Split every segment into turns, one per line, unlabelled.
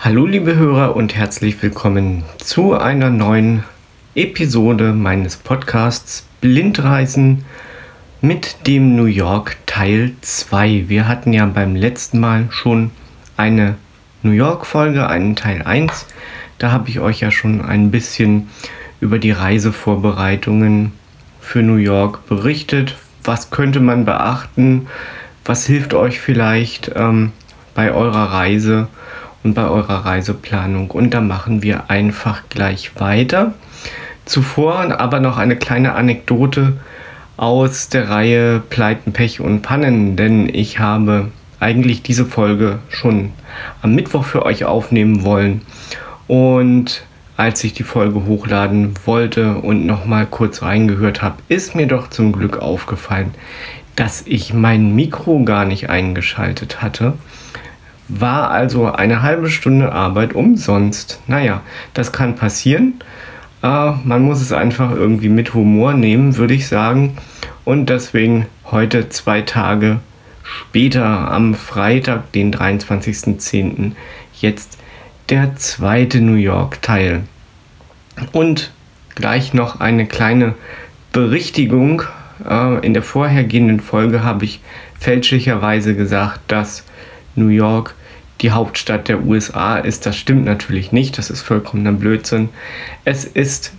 Hallo liebe Hörer und herzlich willkommen zu einer neuen Episode meines Podcasts Blindreisen mit dem New York Teil 2. Wir hatten ja beim letzten Mal schon eine New York Folge, einen Teil 1. Da habe ich euch ja schon ein bisschen über die Reisevorbereitungen für New York berichtet. Was könnte man beachten? Was hilft euch vielleicht ähm, bei eurer Reise? Und bei eurer Reiseplanung. Und da machen wir einfach gleich weiter. Zuvor aber noch eine kleine Anekdote aus der Reihe Pleiten, Pech und Pannen, denn ich habe eigentlich diese Folge schon am Mittwoch für euch aufnehmen wollen. Und als ich die Folge hochladen wollte und nochmal kurz reingehört habe, ist mir doch zum Glück aufgefallen, dass ich mein Mikro gar nicht eingeschaltet hatte. War also eine halbe Stunde Arbeit umsonst. Naja, das kann passieren. Äh, man muss es einfach irgendwie mit Humor nehmen, würde ich sagen. Und deswegen heute zwei Tage später, am Freitag, den 23.10., jetzt der zweite New York-Teil. Und gleich noch eine kleine Berichtigung. Äh, in der vorhergehenden Folge habe ich fälschlicherweise gesagt, dass New York die Hauptstadt der USA ist. Das stimmt natürlich nicht, das ist vollkommener Blödsinn. Es ist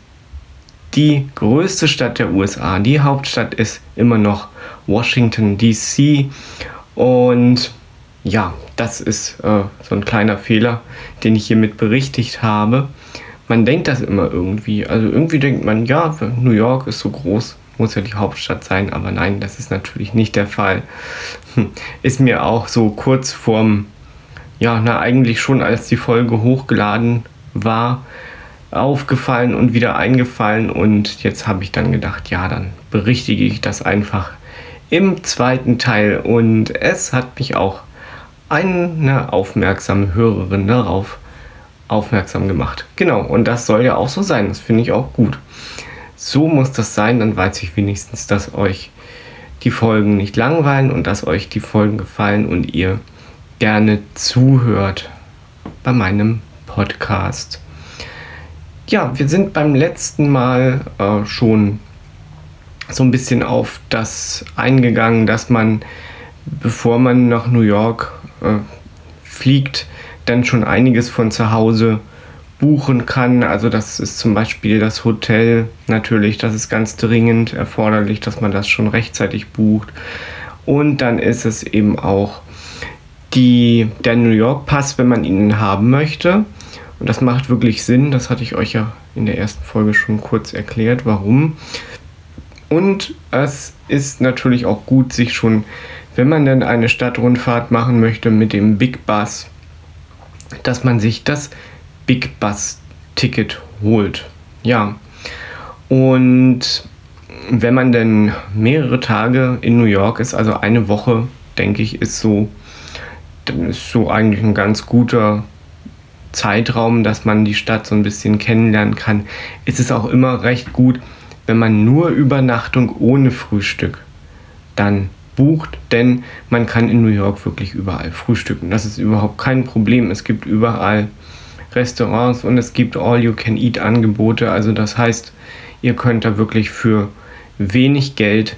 die größte Stadt der USA. Die Hauptstadt ist immer noch Washington, DC. Und ja, das ist äh, so ein kleiner Fehler, den ich hiermit berichtigt habe. Man denkt das immer irgendwie. Also irgendwie denkt man, ja, New York ist so groß, muss ja die Hauptstadt sein. Aber nein, das ist natürlich nicht der Fall. Hm, ist mir auch so kurz vorm ja, na, eigentlich schon als die Folge hochgeladen war, aufgefallen und wieder eingefallen. Und jetzt habe ich dann gedacht, ja, dann berichtige ich das einfach im zweiten Teil. Und es hat mich auch eine aufmerksame Hörerin darauf aufmerksam gemacht. Genau, und das soll ja auch so sein. Das finde ich auch gut. So muss das sein, dann weiß ich wenigstens, dass euch die Folgen nicht langweilen und dass euch die Folgen gefallen und ihr gerne zuhört bei meinem Podcast. Ja, wir sind beim letzten Mal äh, schon so ein bisschen auf das eingegangen, dass man, bevor man nach New York äh, fliegt, dann schon einiges von zu Hause buchen kann. Also das ist zum Beispiel das Hotel natürlich, das ist ganz dringend erforderlich, dass man das schon rechtzeitig bucht. Und dann ist es eben auch die, der New York Pass, wenn man ihn haben möchte. Und das macht wirklich Sinn. Das hatte ich euch ja in der ersten Folge schon kurz erklärt, warum. Und es ist natürlich auch gut, sich schon, wenn man denn eine Stadtrundfahrt machen möchte mit dem Big Bus, dass man sich das Big Bus Ticket holt. Ja. Und wenn man denn mehrere Tage in New York ist, also eine Woche, denke ich, ist so dann ist so eigentlich ein ganz guter Zeitraum, dass man die Stadt so ein bisschen kennenlernen kann. Es ist auch immer recht gut, wenn man nur Übernachtung ohne Frühstück dann bucht, denn man kann in New York wirklich überall frühstücken. Das ist überhaupt kein Problem. Es gibt überall Restaurants und es gibt All-You-Can-Eat-Angebote. Also das heißt, ihr könnt da wirklich für wenig Geld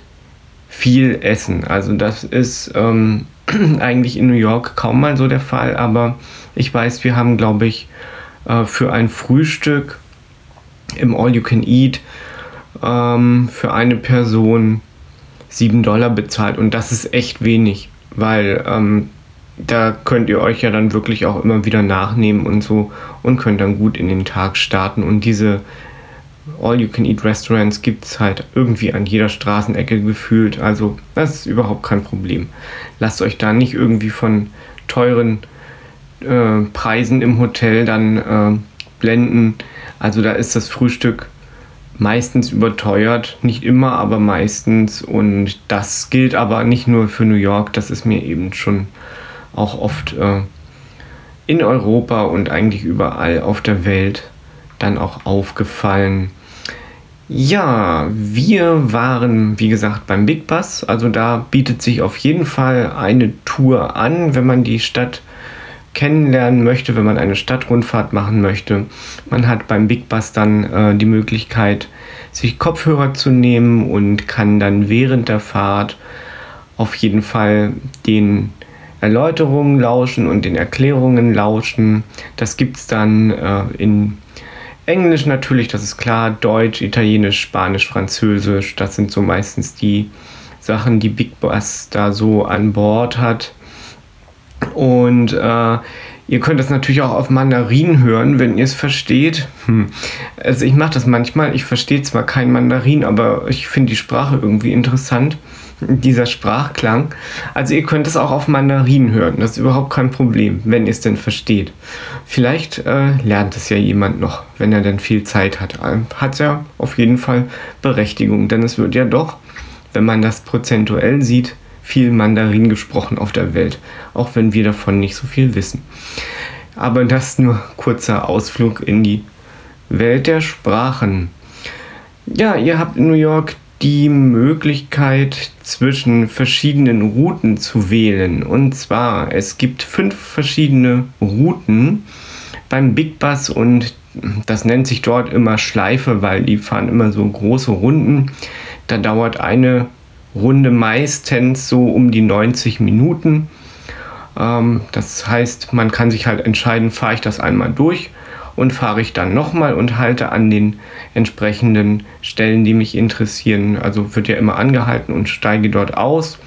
viel essen. Also das ist ähm, eigentlich in New York kaum mal so der Fall, aber ich weiß, wir haben, glaube ich, äh, für ein Frühstück im All You Can Eat ähm, für eine Person 7 Dollar bezahlt und das ist echt wenig, weil ähm, da könnt ihr euch ja dann wirklich auch immer wieder nachnehmen und so und könnt dann gut in den Tag starten und diese All-You-Can-Eat-Restaurants gibt es halt irgendwie an jeder Straßenecke gefühlt. Also das ist überhaupt kein Problem. Lasst euch da nicht irgendwie von teuren äh, Preisen im Hotel dann äh, blenden. Also da ist das Frühstück meistens überteuert. Nicht immer, aber meistens. Und das gilt aber nicht nur für New York. Das ist mir eben schon auch oft äh, in Europa und eigentlich überall auf der Welt dann auch aufgefallen. Ja, wir waren, wie gesagt, beim Big Bus. Also da bietet sich auf jeden Fall eine Tour an, wenn man die Stadt kennenlernen möchte, wenn man eine Stadtrundfahrt machen möchte. Man hat beim Big Bus dann äh, die Möglichkeit, sich Kopfhörer zu nehmen und kann dann während der Fahrt auf jeden Fall den Erläuterungen lauschen und den Erklärungen lauschen. Das gibt es dann äh, in Englisch natürlich, das ist klar, Deutsch, Italienisch, Spanisch, Französisch. Das sind so meistens die Sachen, die Big Bus da so an Bord hat. Und äh, ihr könnt es natürlich auch auf Mandarin hören, wenn ihr es versteht. Hm. Also ich mache das manchmal. Ich verstehe zwar kein Mandarin, aber ich finde die Sprache irgendwie interessant. Dieser Sprachklang. Also ihr könnt es auch auf Mandarin hören. Das ist überhaupt kein Problem, wenn ihr es denn versteht. Vielleicht äh, lernt es ja jemand noch, wenn er dann viel Zeit hat. Hat ja auf jeden Fall Berechtigung, denn es wird ja doch, wenn man das prozentuell sieht, viel Mandarin gesprochen auf der Welt, auch wenn wir davon nicht so viel wissen. Aber das nur kurzer Ausflug in die Welt der Sprachen. Ja, ihr habt in New York die Möglichkeit zwischen verschiedenen Routen zu wählen. Und zwar, es gibt fünf verschiedene Routen beim Big Bus und das nennt sich dort immer Schleife, weil die fahren immer so große Runden. Da dauert eine Runde meistens so um die 90 Minuten. Ähm, das heißt, man kann sich halt entscheiden, fahre ich das einmal durch und fahre ich dann nochmal und halte an den entsprechenden Stellen, die mich interessieren. Also wird ja immer angehalten und steige dort aus.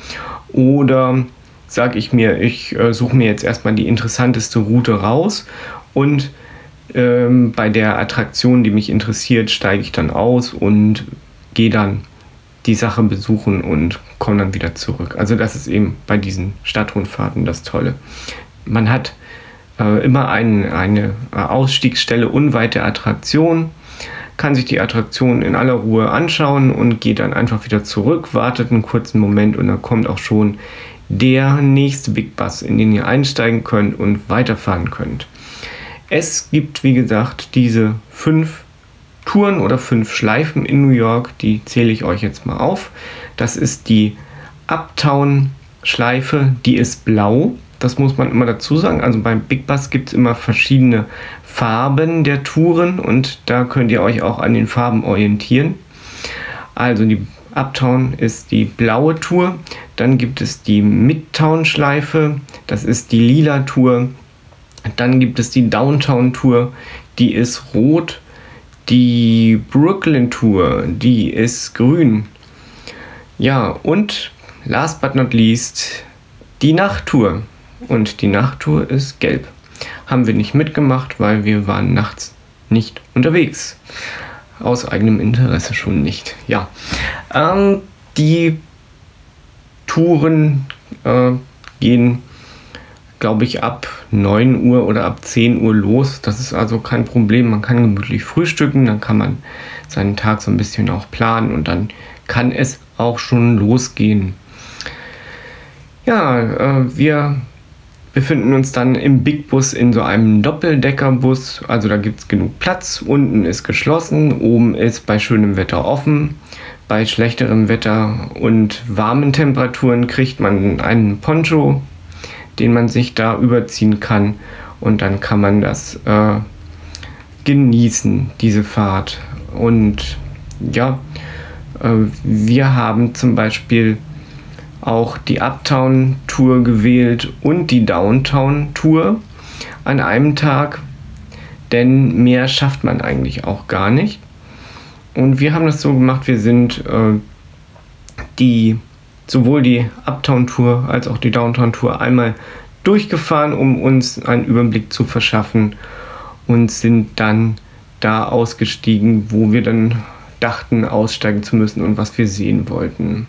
Oder sage ich mir, ich äh, suche mir jetzt erstmal die interessanteste Route raus und ähm, bei der Attraktion, die mich interessiert, steige ich dann aus und gehe dann die Sache besuchen und komme dann wieder zurück. Also das ist eben bei diesen Stadtrundfahrten das Tolle. Man hat äh, immer ein, eine Ausstiegsstelle unweit der Attraktion, kann sich die Attraktion in aller Ruhe anschauen und geht dann einfach wieder zurück, wartet einen kurzen Moment und dann kommt auch schon der nächste Big Bus, in den ihr einsteigen könnt und weiterfahren könnt. Es gibt, wie gesagt, diese fünf Touren oder fünf Schleifen in New York, die zähle ich euch jetzt mal auf. Das ist die Uptown-Schleife, die ist blau. Das muss man immer dazu sagen. Also beim Big Bus gibt es immer verschiedene Farben der Touren und da könnt ihr euch auch an den Farben orientieren. Also die Uptown ist die blaue Tour. Dann gibt es die Midtown-Schleife, das ist die lila Tour. Dann gibt es die Downtown-Tour, die ist rot. Die Brooklyn Tour, die ist grün. Ja, und last but not least die Nachttour. Und die Nachttour ist gelb. Haben wir nicht mitgemacht, weil wir waren nachts nicht unterwegs. Aus eigenem Interesse schon nicht. Ja. Ähm, die Touren äh, gehen glaube ich, ab 9 Uhr oder ab 10 Uhr los. Das ist also kein Problem. Man kann gemütlich frühstücken, dann kann man seinen Tag so ein bisschen auch planen und dann kann es auch schon losgehen. Ja, äh, wir befinden uns dann im Big Bus in so einem Doppeldeckerbus. Also da gibt es genug Platz. Unten ist geschlossen, oben ist bei schönem Wetter offen. Bei schlechterem Wetter und warmen Temperaturen kriegt man einen Poncho den man sich da überziehen kann. Und dann kann man das äh, genießen, diese Fahrt. Und ja, äh, wir haben zum Beispiel auch die Uptown Tour gewählt und die Downtown Tour an einem Tag, denn mehr schafft man eigentlich auch gar nicht. Und wir haben das so gemacht, wir sind äh, die sowohl die Uptown-Tour als auch die Downtown-Tour einmal durchgefahren, um uns einen Überblick zu verschaffen und sind dann da ausgestiegen, wo wir dann dachten, aussteigen zu müssen und was wir sehen wollten.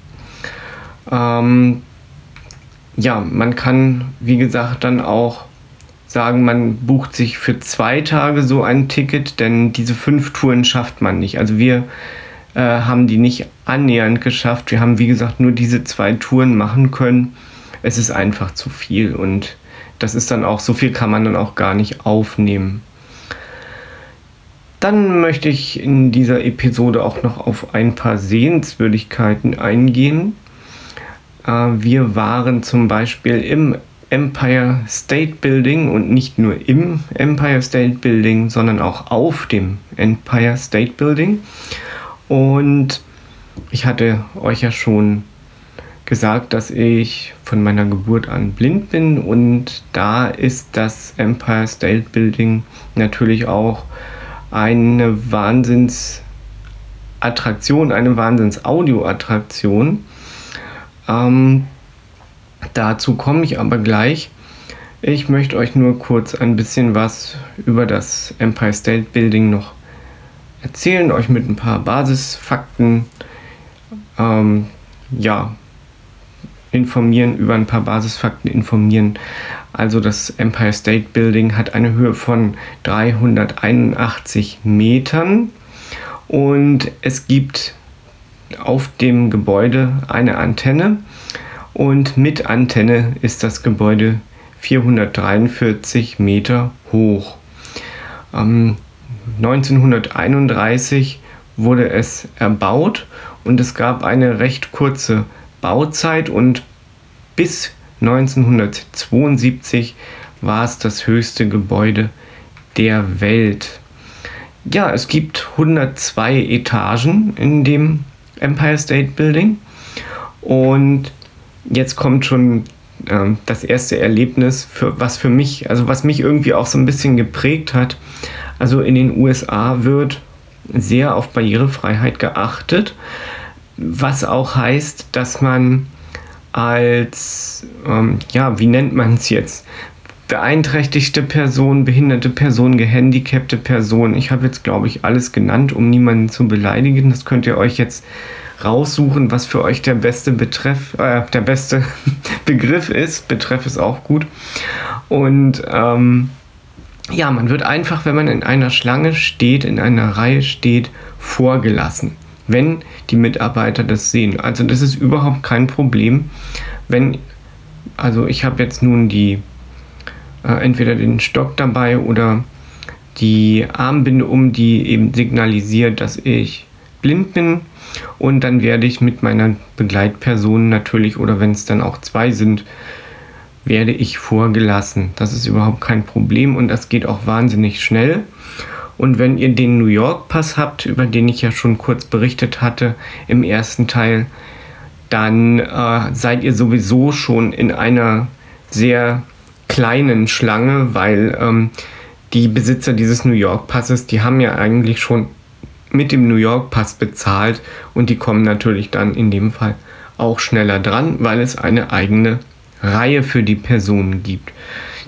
Ähm, ja, man kann, wie gesagt, dann auch sagen, man bucht sich für zwei Tage so ein Ticket, denn diese fünf Touren schafft man nicht. Also wir äh, haben die nicht annähernd geschafft. Wir haben, wie gesagt, nur diese zwei Touren machen können. Es ist einfach zu viel und das ist dann auch, so viel kann man dann auch gar nicht aufnehmen. Dann möchte ich in dieser Episode auch noch auf ein paar Sehenswürdigkeiten eingehen. Äh, wir waren zum Beispiel im Empire State Building und nicht nur im Empire State Building, sondern auch auf dem Empire State Building. Und ich hatte euch ja schon gesagt, dass ich von meiner Geburt an blind bin und da ist das Empire State Building natürlich auch eine Wahnsinnsattraktion, eine Wahnsinns-Audio-Attraktion. Ähm, dazu komme ich aber gleich. Ich möchte euch nur kurz ein bisschen was über das Empire State Building noch erzählen, euch mit ein paar Basisfakten ähm, ja, informieren, über ein paar Basisfakten informieren. Also das Empire State Building hat eine Höhe von 381 Metern und es gibt auf dem Gebäude eine Antenne und mit Antenne ist das Gebäude 443 Meter hoch. Ähm, 1931 wurde es erbaut und es gab eine recht kurze Bauzeit und bis 1972 war es das höchste Gebäude der Welt. Ja, es gibt 102 Etagen in dem Empire State Building und jetzt kommt schon äh, das erste Erlebnis, für, was für mich, also was mich irgendwie auch so ein bisschen geprägt hat. Also in den USA wird sehr auf Barrierefreiheit geachtet, was auch heißt, dass man als, ähm, ja, wie nennt man es jetzt? Beeinträchtigte Person, behinderte Person, gehandicapte Person. Ich habe jetzt, glaube ich, alles genannt, um niemanden zu beleidigen. Das könnt ihr euch jetzt raussuchen, was für euch der beste Betreff, äh, der beste Begriff ist. Betreff ist auch gut. Und ähm, ja, man wird einfach, wenn man in einer Schlange steht, in einer Reihe steht, vorgelassen, wenn die Mitarbeiter das sehen. Also das ist überhaupt kein Problem, wenn, also ich habe jetzt nun die, entweder den Stock dabei oder die Armbinde um, die eben signalisiert, dass ich blind bin. Und dann werde ich mit meiner Begleitperson natürlich, oder wenn es dann auch zwei sind, werde ich vorgelassen. Das ist überhaupt kein Problem und das geht auch wahnsinnig schnell. Und wenn ihr den New York Pass habt, über den ich ja schon kurz berichtet hatte im ersten Teil, dann äh, seid ihr sowieso schon in einer sehr kleinen Schlange, weil ähm, die Besitzer dieses New York Passes, die haben ja eigentlich schon mit dem New York Pass bezahlt und die kommen natürlich dann in dem Fall auch schneller dran, weil es eine eigene Reihe für die Personen gibt.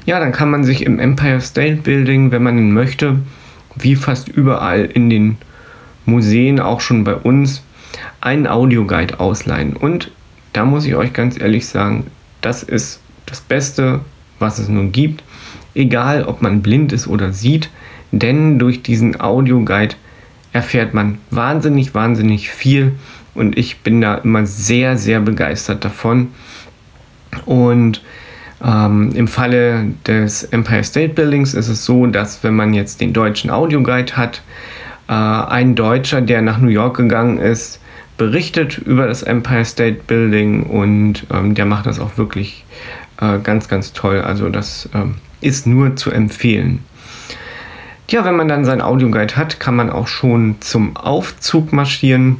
Ja, dann kann man sich im Empire State Building, wenn man ihn möchte, wie fast überall in den Museen, auch schon bei uns, einen Audioguide ausleihen. Und da muss ich euch ganz ehrlich sagen, das ist das Beste, was es nun gibt. Egal, ob man blind ist oder sieht, denn durch diesen Audioguide erfährt man wahnsinnig, wahnsinnig viel und ich bin da immer sehr, sehr begeistert davon. Und ähm, im Falle des Empire State Buildings ist es so, dass wenn man jetzt den deutschen Audioguide hat, äh, ein Deutscher, der nach New York gegangen ist, berichtet über das Empire State Building und ähm, der macht das auch wirklich äh, ganz, ganz toll. Also das ähm, ist nur zu empfehlen. Ja, wenn man dann seinen Audioguide hat, kann man auch schon zum Aufzug marschieren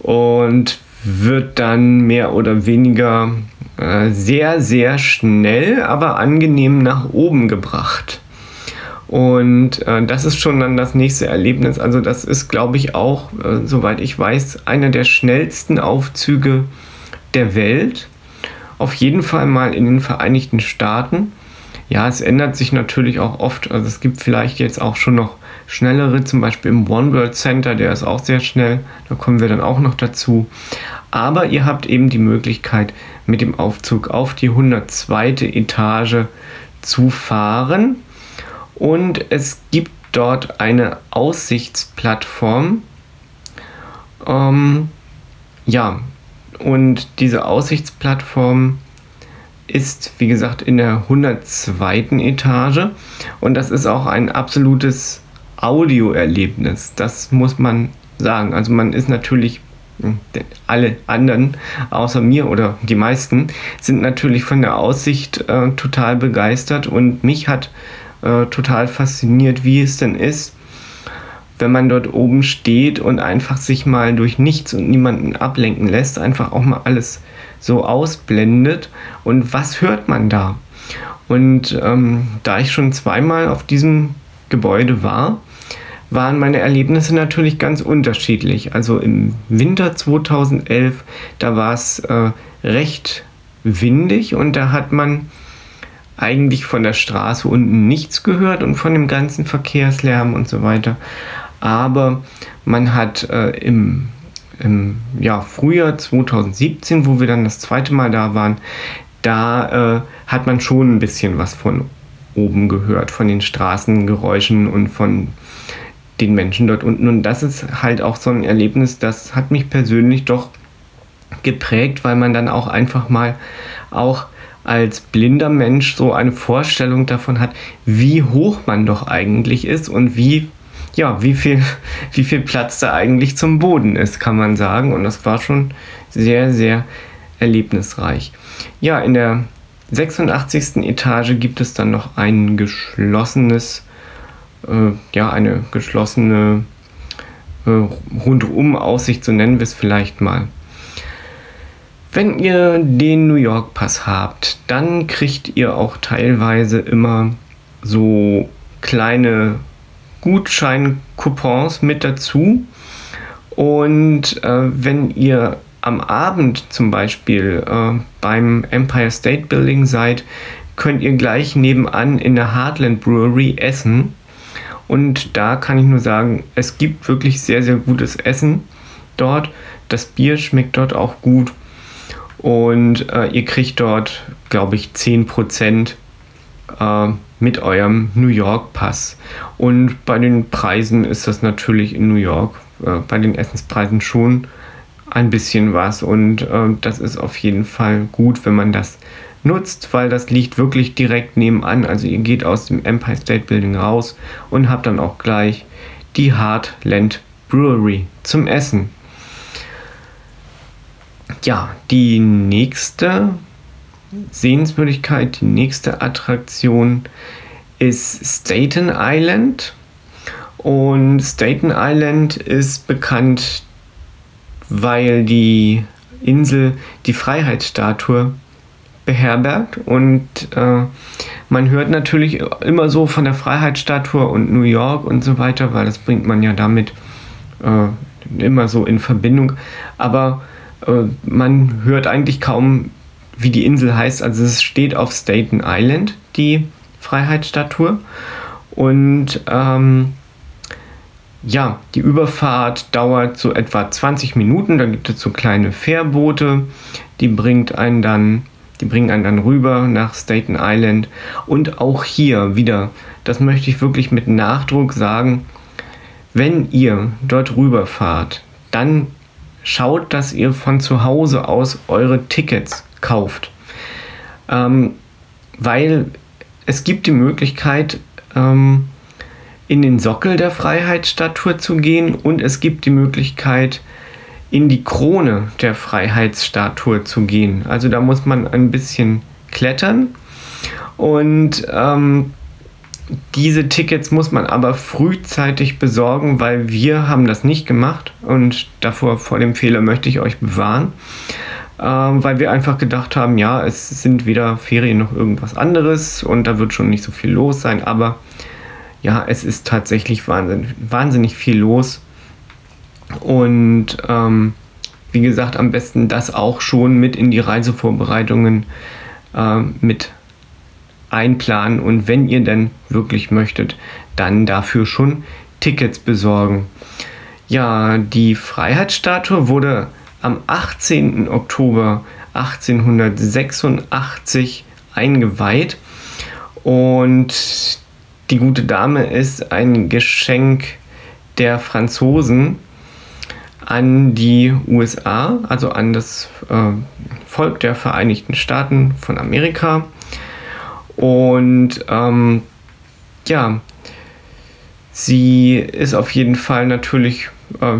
und wird dann mehr oder weniger äh, sehr, sehr schnell, aber angenehm nach oben gebracht. Und äh, das ist schon dann das nächste Erlebnis. Also das ist, glaube ich, auch, äh, soweit ich weiß, einer der schnellsten Aufzüge der Welt. Auf jeden Fall mal in den Vereinigten Staaten. Ja, es ändert sich natürlich auch oft. Also es gibt vielleicht jetzt auch schon noch schnellere, zum Beispiel im One World Center, der ist auch sehr schnell. Da kommen wir dann auch noch dazu. Aber ihr habt eben die Möglichkeit, mit dem Aufzug auf die 102. Etage zu fahren. Und es gibt dort eine Aussichtsplattform. Ähm, ja, und diese Aussichtsplattform ist, wie gesagt, in der 102. Etage. Und das ist auch ein absolutes Audioerlebnis. Das muss man sagen. Also man ist natürlich alle anderen außer mir oder die meisten sind natürlich von der Aussicht äh, total begeistert und mich hat äh, total fasziniert, wie es denn ist, wenn man dort oben steht und einfach sich mal durch nichts und niemanden ablenken lässt, einfach auch mal alles so ausblendet und was hört man da? Und ähm, da ich schon zweimal auf diesem Gebäude war, waren meine Erlebnisse natürlich ganz unterschiedlich. Also im Winter 2011, da war es äh, recht windig und da hat man eigentlich von der Straße unten nichts gehört und von dem ganzen Verkehrslärm und so weiter. Aber man hat äh, im, im ja, Frühjahr 2017, wo wir dann das zweite Mal da waren, da äh, hat man schon ein bisschen was von oben gehört, von den Straßengeräuschen und von den Menschen dort unten. Und das ist halt auch so ein Erlebnis, das hat mich persönlich doch geprägt, weil man dann auch einfach mal auch als blinder Mensch so eine Vorstellung davon hat, wie hoch man doch eigentlich ist und wie ja, wie viel, wie viel Platz da eigentlich zum Boden ist, kann man sagen. Und das war schon sehr, sehr erlebnisreich. Ja, in der 86. Etage gibt es dann noch ein geschlossenes äh, ja, eine geschlossene äh, Rundum-Aussicht, so nennen wir es vielleicht mal. Wenn ihr den New York Pass habt, dann kriegt ihr auch teilweise immer so kleine Gutscheincoupons mit dazu. Und äh, wenn ihr am Abend zum Beispiel äh, beim Empire State Building seid, könnt ihr gleich nebenan in der Heartland Brewery essen. Und da kann ich nur sagen, es gibt wirklich sehr, sehr gutes Essen dort. Das Bier schmeckt dort auch gut. Und äh, ihr kriegt dort, glaube ich, 10% äh, mit eurem New York Pass. Und bei den Preisen ist das natürlich in New York, äh, bei den Essenspreisen schon ein bisschen was. Und äh, das ist auf jeden Fall gut, wenn man das nutzt, weil das liegt wirklich direkt nebenan. Also ihr geht aus dem Empire State Building raus und habt dann auch gleich die Heartland Brewery zum Essen. Ja, die nächste Sehenswürdigkeit, die nächste Attraktion ist Staten Island. Und Staten Island ist bekannt, weil die Insel die Freiheitsstatue beherbergt und äh, man hört natürlich immer so von der Freiheitsstatue und New York und so weiter, weil das bringt man ja damit äh, immer so in Verbindung. Aber äh, man hört eigentlich kaum, wie die Insel heißt. Also es steht auf Staten Island, die Freiheitsstatue. Und ähm, ja, die Überfahrt dauert so etwa 20 Minuten. Da gibt es so kleine Fährboote, die bringt einen dann die bringen einen dann rüber nach Staten Island. Und auch hier wieder, das möchte ich wirklich mit Nachdruck sagen, wenn ihr dort rüberfahrt, dann schaut, dass ihr von zu Hause aus eure Tickets kauft. Ähm, weil es gibt die Möglichkeit, ähm, in den Sockel der Freiheitsstatue zu gehen und es gibt die Möglichkeit, in die Krone der Freiheitsstatue zu gehen. Also da muss man ein bisschen klettern und ähm, diese Tickets muss man aber frühzeitig besorgen, weil wir haben das nicht gemacht und davor vor dem Fehler möchte ich euch bewahren, ähm, weil wir einfach gedacht haben, ja, es sind weder Ferien noch irgendwas anderes und da wird schon nicht so viel los sein, aber ja, es ist tatsächlich wahnsinnig, wahnsinnig viel los. Und ähm, wie gesagt, am besten das auch schon mit in die Reisevorbereitungen äh, mit einplanen. Und wenn ihr denn wirklich möchtet, dann dafür schon Tickets besorgen. Ja, die Freiheitsstatue wurde am 18. Oktober 1886 eingeweiht und die gute Dame ist ein Geschenk der Franzosen an die USA, also an das äh, Volk der Vereinigten Staaten von Amerika. Und ähm, ja, sie ist auf jeden Fall natürlich äh,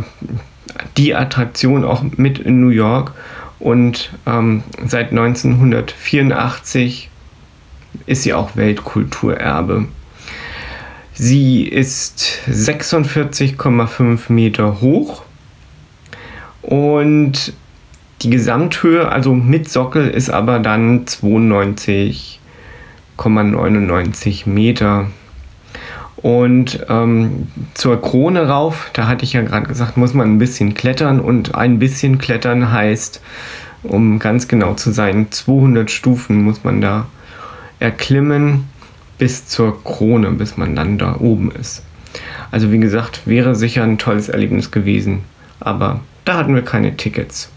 die Attraktion auch mit in New York und ähm, seit 1984 ist sie auch Weltkulturerbe. Sie ist 46,5 Meter hoch und die Gesamthöhe, also mit Sockel, ist aber dann 92,99 Meter. Und ähm, zur Krone rauf, da hatte ich ja gerade gesagt, muss man ein bisschen klettern und ein bisschen klettern heißt, um ganz genau zu sein, 200 Stufen muss man da erklimmen bis zur Krone, bis man dann da oben ist. Also wie gesagt, wäre sicher ein tolles Erlebnis gewesen, aber da hatten wir keine Tickets.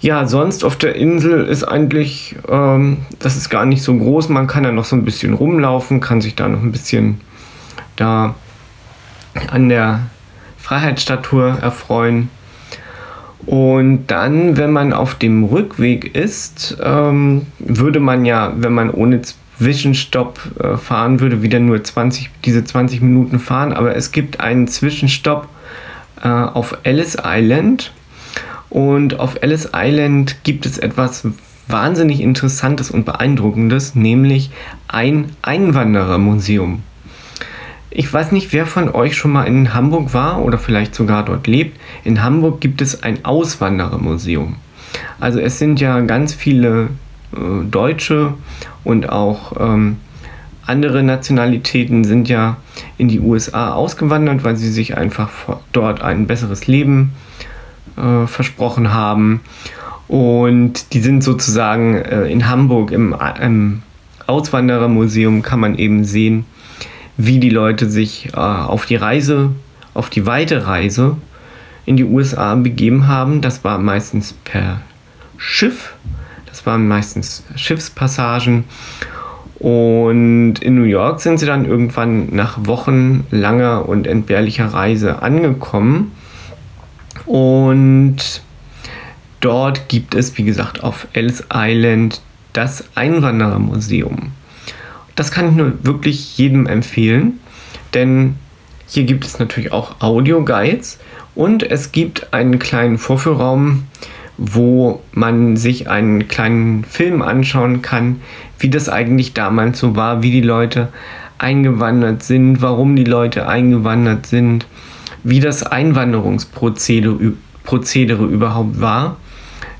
Ja, sonst auf der Insel ist eigentlich, ähm, das ist gar nicht so groß. Man kann da noch so ein bisschen rumlaufen, kann sich da noch ein bisschen da an der Freiheitsstatue erfreuen. Und dann, wenn man auf dem Rückweg ist, ähm, würde man ja, wenn man ohne Zwischenstopp äh, fahren würde, wieder nur 20, diese 20 Minuten fahren. Aber es gibt einen Zwischenstopp äh, auf Ellis Island. Und auf Ellis Island gibt es etwas wahnsinnig Interessantes und Beeindruckendes, nämlich ein Einwanderermuseum. Ich weiß nicht, wer von euch schon mal in Hamburg war oder vielleicht sogar dort lebt. In Hamburg gibt es ein Auswanderermuseum. Also es sind ja ganz viele äh, Deutsche und auch ähm, andere Nationalitäten sind ja in die USA ausgewandert, weil sie sich einfach dort ein besseres Leben äh, versprochen haben. Und die sind sozusagen äh, in Hamburg im, im Auswanderermuseum kann man eben sehen, wie die Leute sich äh, auf die Reise, auf die weite Reise in die USA begeben haben. Das war meistens per Schiff. Das waren meistens Schiffspassagen. Und in New York sind sie dann irgendwann nach wochenlanger und entbehrlicher Reise angekommen. Und dort gibt es, wie gesagt, auf Ellis Island das Einwanderermuseum. Das kann ich nur wirklich jedem empfehlen, denn hier gibt es natürlich auch Audio-Guides und es gibt einen kleinen Vorführraum, wo man sich einen kleinen Film anschauen kann, wie das eigentlich damals so war, wie die Leute eingewandert sind, warum die Leute eingewandert sind wie das Einwanderungsprozedere Prozedere überhaupt war.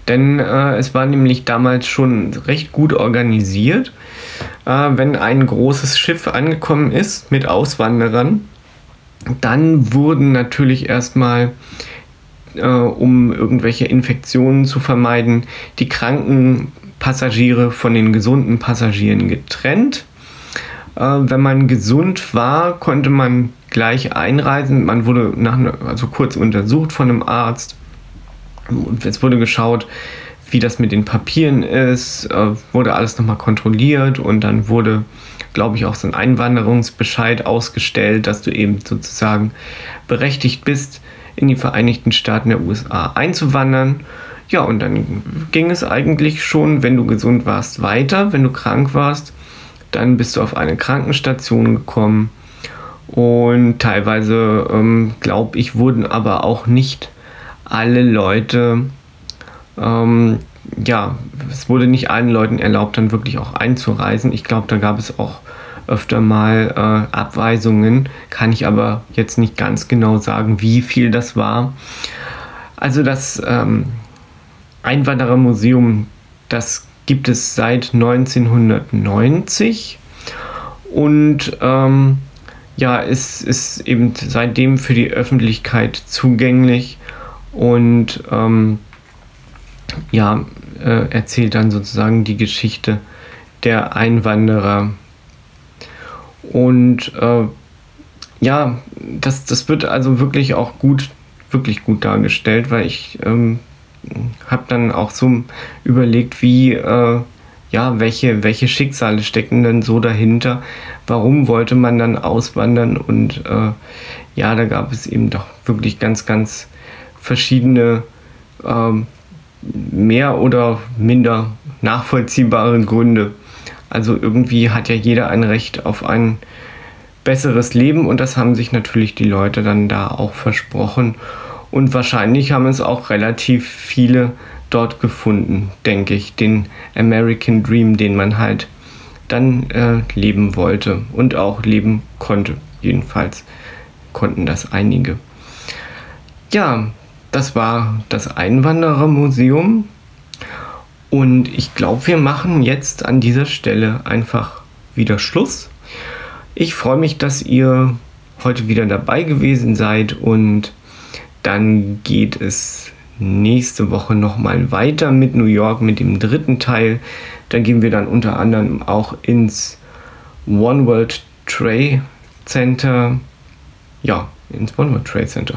Denn äh, es war nämlich damals schon recht gut organisiert. Äh, wenn ein großes Schiff angekommen ist mit Auswanderern, dann wurden natürlich erstmal, äh, um irgendwelche Infektionen zu vermeiden, die kranken Passagiere von den gesunden Passagieren getrennt. Äh, wenn man gesund war, konnte man gleich einreisen. Man wurde nach, also kurz untersucht von einem Arzt. Es wurde geschaut, wie das mit den Papieren ist, äh, wurde alles nochmal kontrolliert und dann wurde, glaube ich, auch so ein Einwanderungsbescheid ausgestellt, dass du eben sozusagen berechtigt bist, in die Vereinigten Staaten der USA einzuwandern. Ja, und dann ging es eigentlich schon, wenn du gesund warst, weiter. Wenn du krank warst, dann bist du auf eine Krankenstation gekommen und teilweise, ähm, glaube ich, wurden aber auch nicht alle Leute, ähm, ja, es wurde nicht allen Leuten erlaubt, dann wirklich auch einzureisen. Ich glaube, da gab es auch öfter mal äh, Abweisungen, kann ich aber jetzt nicht ganz genau sagen, wie viel das war. Also das ähm, Einwanderermuseum, das gibt es seit 1990 und ähm, ja, ist, ist eben seitdem für die Öffentlichkeit zugänglich und ähm, ja, äh, erzählt dann sozusagen die Geschichte der Einwanderer. Und äh, ja, das, das wird also wirklich auch gut, wirklich gut dargestellt, weil ich ähm, habe dann auch so überlegt, wie äh, ja, welche, welche Schicksale stecken denn so dahinter? Warum wollte man dann auswandern? Und äh, ja, da gab es eben doch wirklich ganz, ganz verschiedene, ähm, mehr oder minder nachvollziehbare Gründe. Also irgendwie hat ja jeder ein Recht auf ein besseres Leben und das haben sich natürlich die Leute dann da auch versprochen. Und wahrscheinlich haben es auch relativ viele dort gefunden, denke ich. Den American Dream, den man halt dann äh, leben wollte und auch leben konnte. Jedenfalls konnten das einige. Ja, das war das Einwanderermuseum. Und ich glaube, wir machen jetzt an dieser Stelle einfach wieder Schluss. Ich freue mich, dass ihr heute wieder dabei gewesen seid und dann geht es nächste Woche nochmal weiter mit New York, mit dem dritten Teil. Da gehen wir dann unter anderem auch ins One World Trade Center. Ja, ins One Trade Center.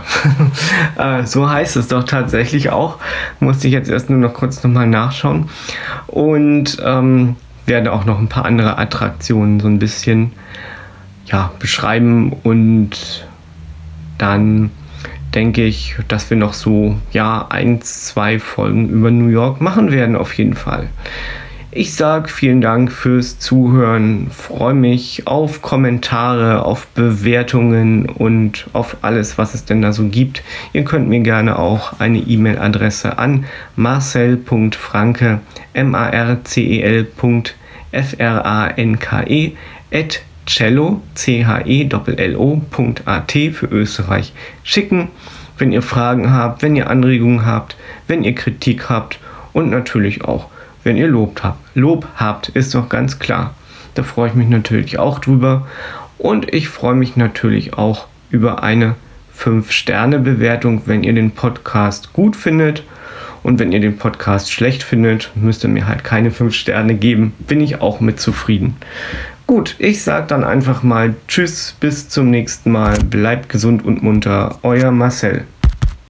äh, so heißt es doch tatsächlich auch. Musste ich jetzt erst nur noch kurz nochmal nachschauen. Und ähm, werde auch noch ein paar andere Attraktionen so ein bisschen ja, beschreiben und dann denke ich, dass wir noch so ja eins, zwei Folgen über New York machen werden auf jeden Fall. Ich sage vielen Dank fürs Zuhören, freue mich auf Kommentare, auf Bewertungen und auf alles, was es denn da so gibt. Ihr könnt mir gerne auch eine E-Mail-Adresse an marcel.franke, M-A-R-C-E-L.F-R-A-N-K-E, at cello, C-H-E-L-L-O.at für Österreich schicken, wenn ihr Fragen habt, wenn ihr Anregungen habt, wenn ihr Kritik habt und natürlich auch, wenn ihr Lob habt. Lob habt, ist doch ganz klar. Da freue ich mich natürlich auch drüber. Und ich freue mich natürlich auch über eine 5-Sterne-Bewertung, wenn ihr den Podcast gut findet. Und wenn ihr den Podcast schlecht findet, müsst ihr mir halt keine 5 Sterne geben. Bin ich auch mit zufrieden. Gut, ich sage dann einfach mal Tschüss, bis zum nächsten Mal. Bleibt gesund und munter. Euer Marcel.